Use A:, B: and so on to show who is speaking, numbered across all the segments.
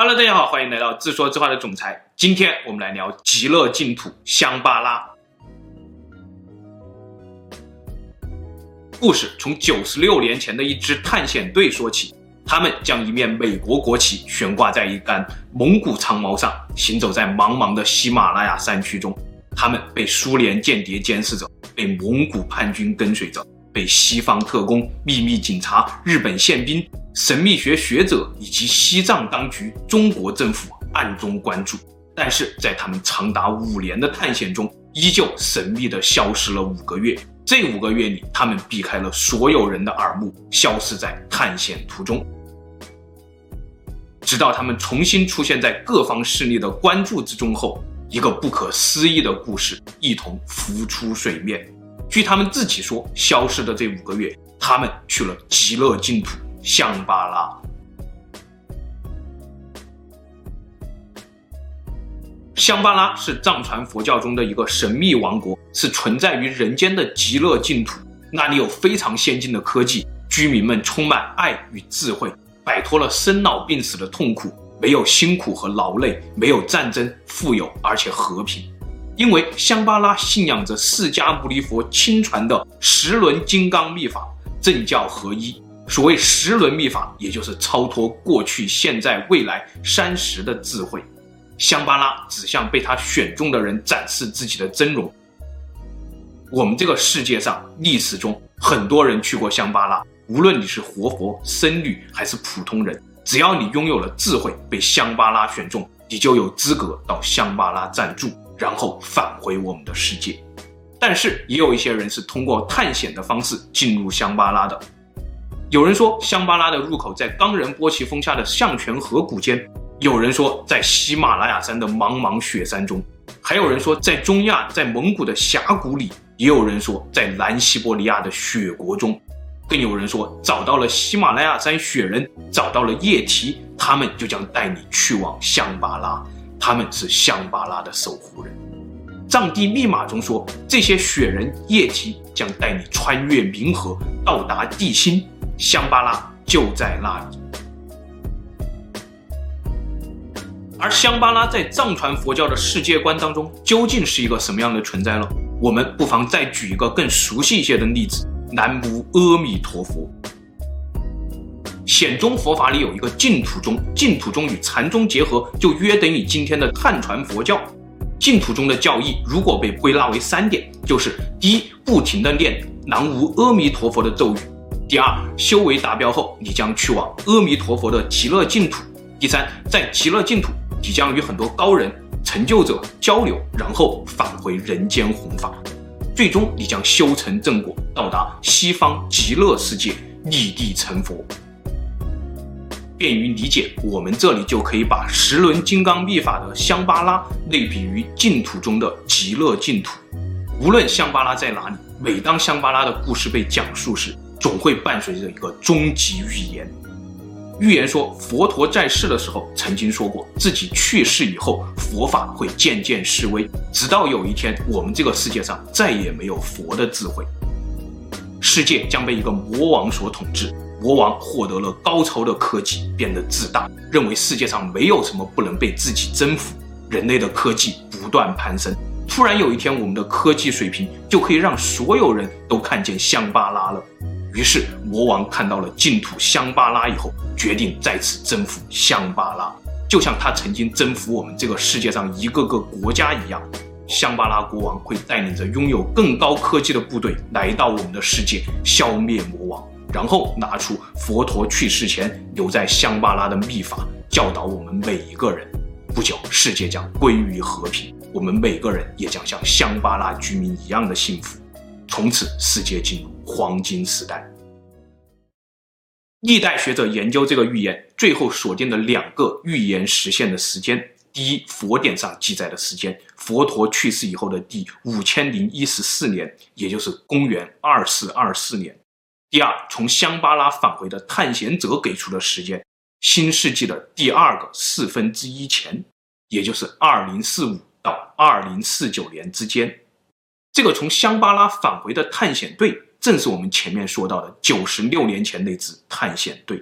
A: Hello，大家好，欢迎来到自说自话的总裁。今天我们来聊极乐净土香巴拉。故事从九十六年前的一支探险队说起，他们将一面美国国旗悬挂在一杆蒙古长矛上，行走在茫茫的喜马拉雅山区中。他们被苏联间谍监视着，被蒙古叛军跟随着，被西方特工、秘密警察、日本宪兵。神秘学学者以及西藏当局、中国政府暗中关注，但是在他们长达五年的探险中，依旧神秘的消失了五个月。这五个月里，他们避开了所有人的耳目，消失在探险途中，直到他们重新出现在各方势力的关注之中后，一个不可思议的故事一同浮出水面。据他们自己说，消失的这五个月，他们去了极乐净土。香巴拉，香巴拉是藏传佛教中的一个神秘王国，是存在于人间的极乐净土。那里有非常先进的科技，居民们充满爱与智慧，摆脱了生老病死的痛苦，没有辛苦和劳累，没有战争，富有而且和平。因为香巴拉信仰着释迦牟尼佛亲传的十轮金刚密法，政教合一。所谓十轮密法，也就是超脱过去、现在、未来三时的智慧。香巴拉只向被他选中的人展示自己的真容。我们这个世界上历史中很多人去过香巴拉，无论你是活佛、僧侣还是普通人，只要你拥有了智慧，被香巴拉选中，你就有资格到香巴拉暂住，然后返回我们的世界。但是也有一些人是通过探险的方式进入香巴拉的。有人说香巴拉的入口在冈仁波齐峰下的象泉河谷间，有人说在喜马拉雅山的茫茫雪山中，还有人说在中亚，在蒙古的峡谷里，也有人说在南西伯利亚的雪国中，更有人说找到了喜马拉雅山雪人，找到了液体，他们就将带你去往香巴拉，他们是香巴拉的守护人。藏地密码中说，这些雪人液体将带你穿越冥河，到达地心。香巴拉就在那里，而香巴拉在藏传佛教的世界观当中究竟是一个什么样的存在呢？我们不妨再举一个更熟悉一些的例子：南无阿弥陀佛。显宗佛法里有一个净土宗，净土宗与禅宗结合，就约等于今天的汉传佛教。净土宗的教义如果被归纳为三点，就是第一，不停地念南无阿弥陀佛的咒语。第二，修为达标后，你将去往阿弥陀佛的极乐净土。第三，在极乐净土，你将与很多高人、成就者交流，然后返回人间弘法。最终，你将修成正果，到达西方极乐世界，立地成佛。便于理解，我们这里就可以把十轮金刚秘法的香巴拉类比于净土中的极乐净土。无论香巴拉在哪里，每当香巴拉的故事被讲述时，总会伴随着一个终极预言。预言说，佛陀在世的时候曾经说过，自己去世以后，佛法会渐渐式微，直到有一天，我们这个世界上再也没有佛的智慧，世界将被一个魔王所统治。魔王获得了高超的科技，变得自大，认为世界上没有什么不能被自己征服。人类的科技不断攀升，突然有一天，我们的科技水平就可以让所有人都看见香巴拉了。于是魔王看到了净土香巴拉以后，决定再次征服香巴拉，就像他曾经征服我们这个世界上一个个国家一样。香巴拉国王会带领着拥有更高科技的部队来到我们的世界，消灭魔王，然后拿出佛陀去世前留在香巴拉的秘法，教导我们每一个人。不久，世界将归于和平，我们每个人也将像香巴拉居民一样的幸福。从此，世界进入黄金时代。历代学者研究这个预言，最后锁定了两个预言实现的时间：第一，佛典上记载的时间，佛陀去世以后的第五千零一十四年，也就是公元二四二四年；第二，从香巴拉返回的探险者给出的时间，新世纪的第二个四分之一前，也就是二零四五到二零四九年之间。这个从香巴拉返回的探险队。正是我们前面说到的九十六年前那支探险队。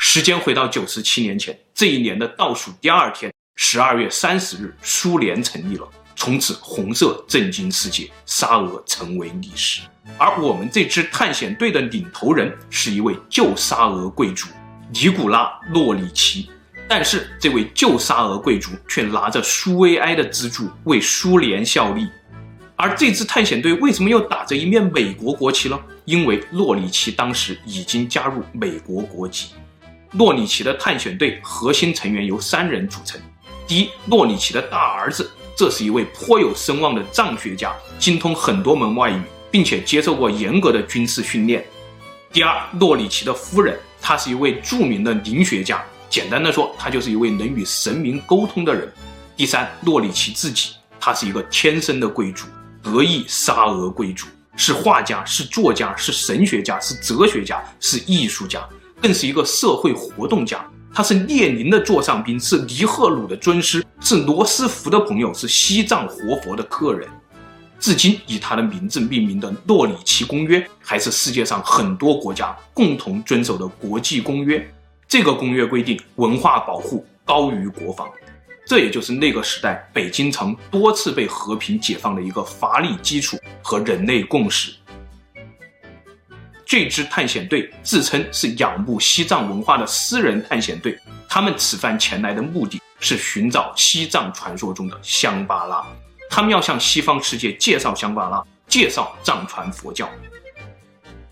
A: 时间回到九十七年前，这一年的倒数第二天，十二月三十日，苏联成立了，从此红色震惊世界，沙俄成为历史。而我们这支探险队的领头人是一位旧沙俄贵族尼古拉·诺里奇，但是这位旧沙俄贵族却拿着苏维埃的资助为苏联效力。而这支探险队为什么又打着一面美国国旗呢？因为诺里奇当时已经加入美国国籍。诺里奇的探险队核心成员由三人组成：第一，诺里奇的大儿子，这是一位颇有声望的藏学家，精通很多门外语，并且接受过严格的军事训练；第二，诺里奇的夫人，她是一位著名的灵学家，简单的说，她就是一位能与神明沟通的人；第三，诺里奇自己，他是一个天生的贵族，德裔沙俄贵族，是画家，是作家，是神学家，是哲学家，是艺术家。更是一个社会活动家，他是列宁的座上宾，是尼赫鲁的尊师，是罗斯福的朋友，是西藏活佛的客人。至今以他的名字命名的诺里奇公约，还是世界上很多国家共同遵守的国际公约。这个公约规定，文化保护高于国防，这也就是那个时代北京城多次被和平解放的一个法理基础和人类共识。这支探险队自称是仰慕西藏文化的私人探险队，他们此番前来的目的是寻找西藏传说中的香巴拉，他们要向西方世界介绍香巴拉，介绍藏传佛教。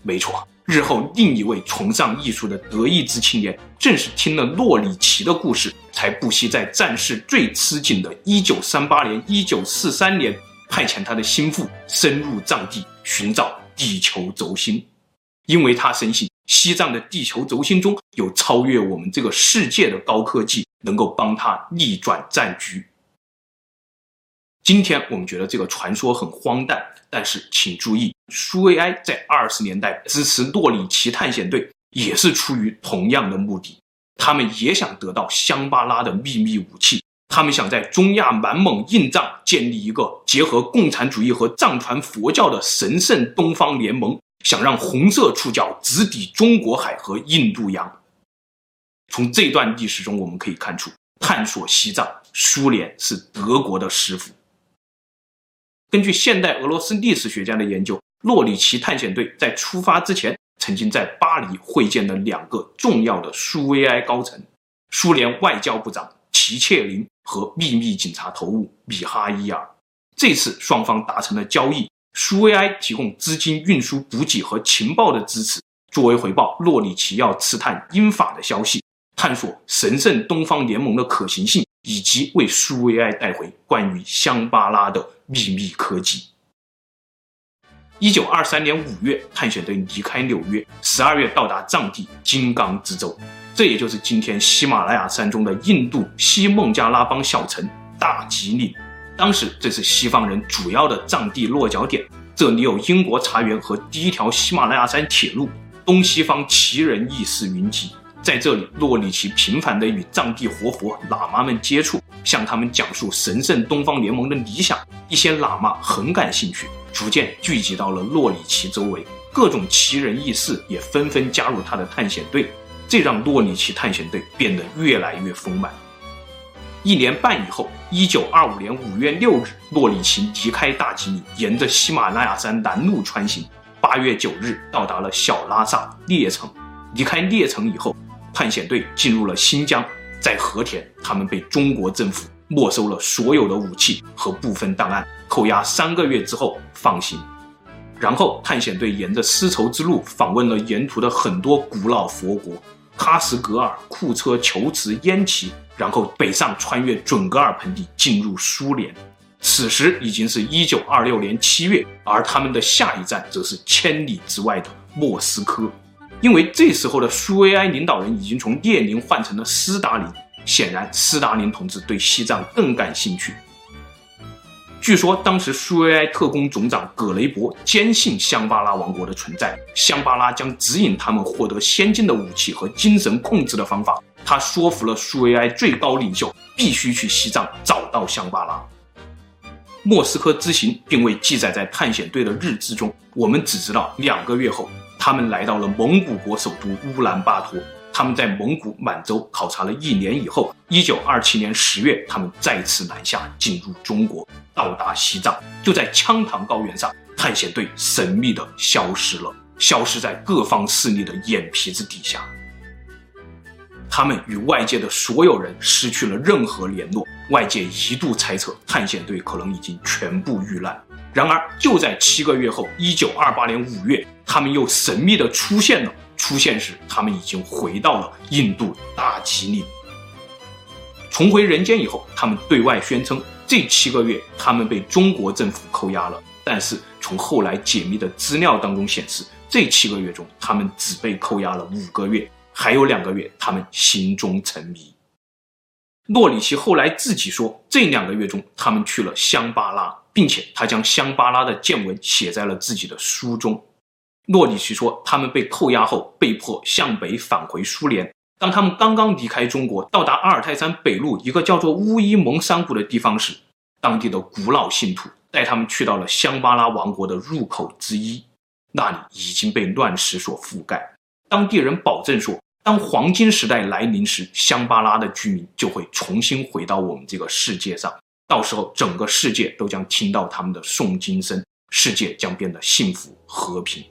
A: 没错，日后另一位崇尚艺术的德意志青年，正是听了洛里奇的故事，才不惜在战事最吃紧的1938年、1943年，派遣他的心腹深入藏地寻找地球轴心。因为他深信西藏的地球轴心中有超越我们这个世界的高科技，能够帮他逆转战局。今天我们觉得这个传说很荒诞，但是请注意，苏维埃在二十年代支持诺里奇探险队，也是出于同样的目的。他们也想得到香巴拉的秘密武器，他们想在中亚满蒙印藏建立一个结合共产主义和藏传佛教的神圣东方联盟。想让红色触角直抵中国海和印度洋。从这段历史中，我们可以看出，探索西藏，苏联是德国的师傅。根据现代俄罗斯历史学家的研究，洛里奇探险队在出发之前，曾经在巴黎会见了两个重要的苏维埃高层：苏联外交部长齐切林和秘密警察头目米哈伊尔。这次双方达成了交易。苏维埃提供资金、运输补给和情报的支持，作为回报，洛里奇要刺探英法的消息，探索神圣东方联盟的可行性，以及为苏维埃带回关于香巴拉的秘密科技。一九二三年五月，探险队离开纽约，十二月到达藏地金刚之州，这也就是今天喜马拉雅山中的印度西孟加拉邦小城大吉岭。当时这是西方人主要的藏地落脚点，这里有英国茶园和第一条喜马拉雅山铁路，东西方奇人异事云集。在这里，洛里奇频繁地与藏地活佛喇嘛们接触，向他们讲述神圣东方联盟的理想。一些喇嘛很感兴趣，逐渐聚集到了洛里奇周围，各种奇人异事也纷纷加入他的探险队，这让洛里奇探险队变得越来越丰满。一年半以后，一九二五年五月六日，诺里奇离开大吉岭，沿着喜马拉雅山南麓穿行。八月九日，到达了小拉萨列城。离开列城以后，探险队进入了新疆，在和田，他们被中国政府没收了所有的武器和部分档案，扣押三个月之后放行。然后，探险队沿着丝绸之路访问了沿途的很多古老佛国，喀什噶尔、库车、求池、烟耆。然后北上，穿越准噶尔盆地，进入苏联。此时已经是一九二六年七月，而他们的下一站则是千里之外的莫斯科。因为这时候的苏维埃领导人已经从列宁换成了斯大林，显然斯大林同志对西藏更感兴趣。据说当时苏维埃特工总长葛雷伯坚信香巴拉王国的存在，香巴拉将指引他们获得先进的武器和精神控制的方法。他说服了苏维埃最高领袖，必须去西藏找到香巴拉。莫斯科之行并未记载在探险队的日志中，我们只知道两个月后，他们来到了蒙古国首都乌兰巴托。他们在蒙古满洲考察了一年以后，一九二七年十月，他们再次南下，进入中国，到达西藏。就在羌塘高原上，探险队神秘地消失了，消失在各方势力的眼皮子底下。他们与外界的所有人失去了任何联络，外界一度猜测探险队可能已经全部遇难。然而，就在七个月后，一九二八年五月，他们又神秘地出现了。出现时，他们已经回到了印度大吉岭。重回人间以后，他们对外宣称，这七个月他们被中国政府扣押了。但是从后来解密的资料当中显示，这七个月中他们只被扣押了五个月，还有两个月他们心中沉迷。诺里奇后来自己说，这两个月中他们去了香巴拉，并且他将香巴拉的见闻写在了自己的书中。诺里奇说，他们被扣押后，被迫向北返回苏联。当他们刚刚离开中国，到达阿尔泰山北麓一个叫做乌伊蒙山谷的地方时，当地的古老信徒带他们去到了香巴拉王国的入口之一。那里已经被乱石所覆盖。当地人保证说，当黄金时代来临时，香巴拉的居民就会重新回到我们这个世界上。到时候，整个世界都将听到他们的诵经声，世界将变得幸福和平。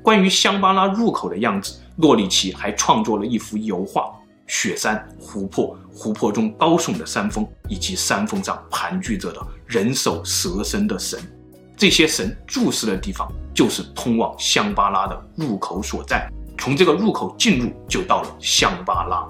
A: 关于香巴拉入口的样子，诺里奇还创作了一幅油画：雪山、湖泊、湖泊中高耸的山峰，以及山峰上盘踞着的人首蛇身的神。这些神注视的地方，就是通往香巴拉的入口所在。从这个入口进入，就到了香巴拉。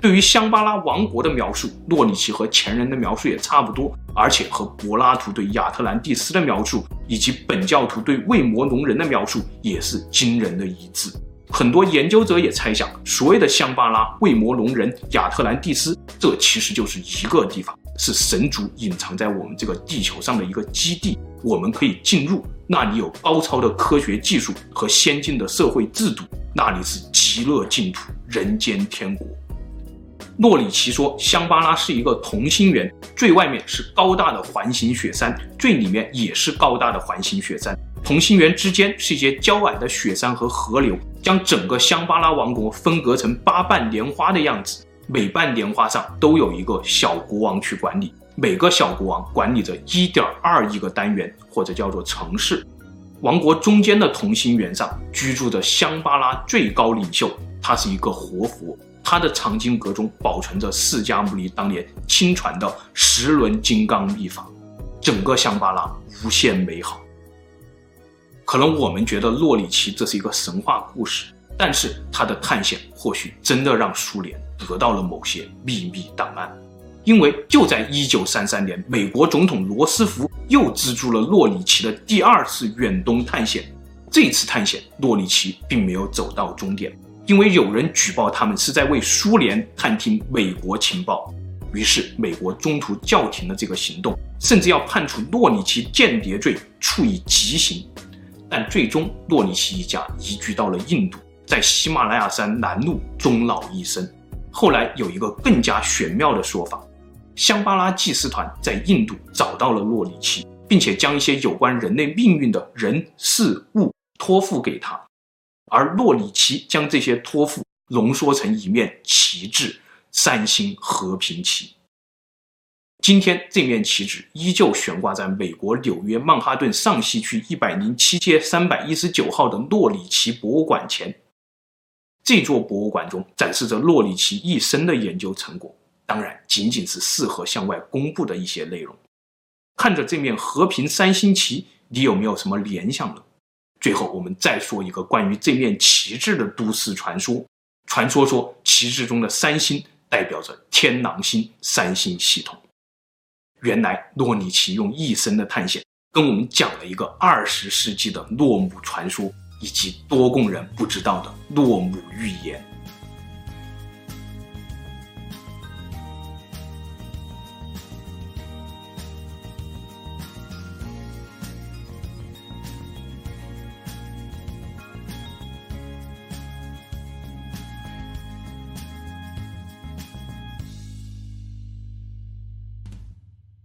A: 对于香巴拉王国的描述，诺里奇和前人的描述也差不多，而且和柏拉图对亚特兰蒂斯的描述，以及本教徒对卫摩龙人的描述也是惊人的一致。很多研究者也猜想，所谓的香巴拉、卫摩龙人、亚特兰蒂斯，这其实就是一个地方，是神族隐藏在我们这个地球上的一个基地，我们可以进入，那里有高超的科学技术和先进的社会制度，那里是极乐净土，人间天国。诺里奇说，香巴拉是一个同心圆，最外面是高大的环形雪山，最里面也是高大的环形雪山。同心圆之间是一些娇矮的雪山和河流，将整个香巴拉王国分隔成八瓣莲花的样子。每瓣莲花上都有一个小国王去管理，每个小国王管理着一点二亿个单元，或者叫做城市。王国中间的同心圆上居住着香巴拉最高领袖，他是一个活佛。他的藏经阁中保存着释迦牟尼当年亲传的十轮金刚秘法，整个香巴拉无限美好。可能我们觉得洛里奇这是一个神话故事，但是他的探险或许真的让苏联得到了某些秘密档案，因为就在一九三三年，美国总统罗斯福又资助了诺里奇的第二次远东探险。这次探险，诺里奇并没有走到终点。因为有人举报他们是在为苏联探听美国情报，于是美国中途叫停了这个行动，甚至要判处诺里奇间谍罪，处以极刑。但最终，诺里奇一家移居到了印度，在喜马拉雅山南麓终老一生。后来有一个更加玄妙的说法：香巴拉祭司团在印度找到了洛里奇，并且将一些有关人类命运的人事物托付给他。而洛里奇将这些托付浓缩成一面旗帜——三星和平旗。今天，这面旗帜依旧悬挂在美国纽约曼哈顿上西区一百零七街三百一十九号的洛里奇博物馆前。这座博物馆中展示着洛里奇一生的研究成果，当然，仅仅是适合向外公布的一些内容。看着这面和平三星旗，你有没有什么联想呢？最后，我们再说一个关于这面旗帜的都市传说。传说说，旗帜中的三星代表着天狼星三星系统。原来，洛里奇用一生的探险，跟我们讲了一个二十世纪的诺姆传说，以及多贡人不知道的诺姆预言。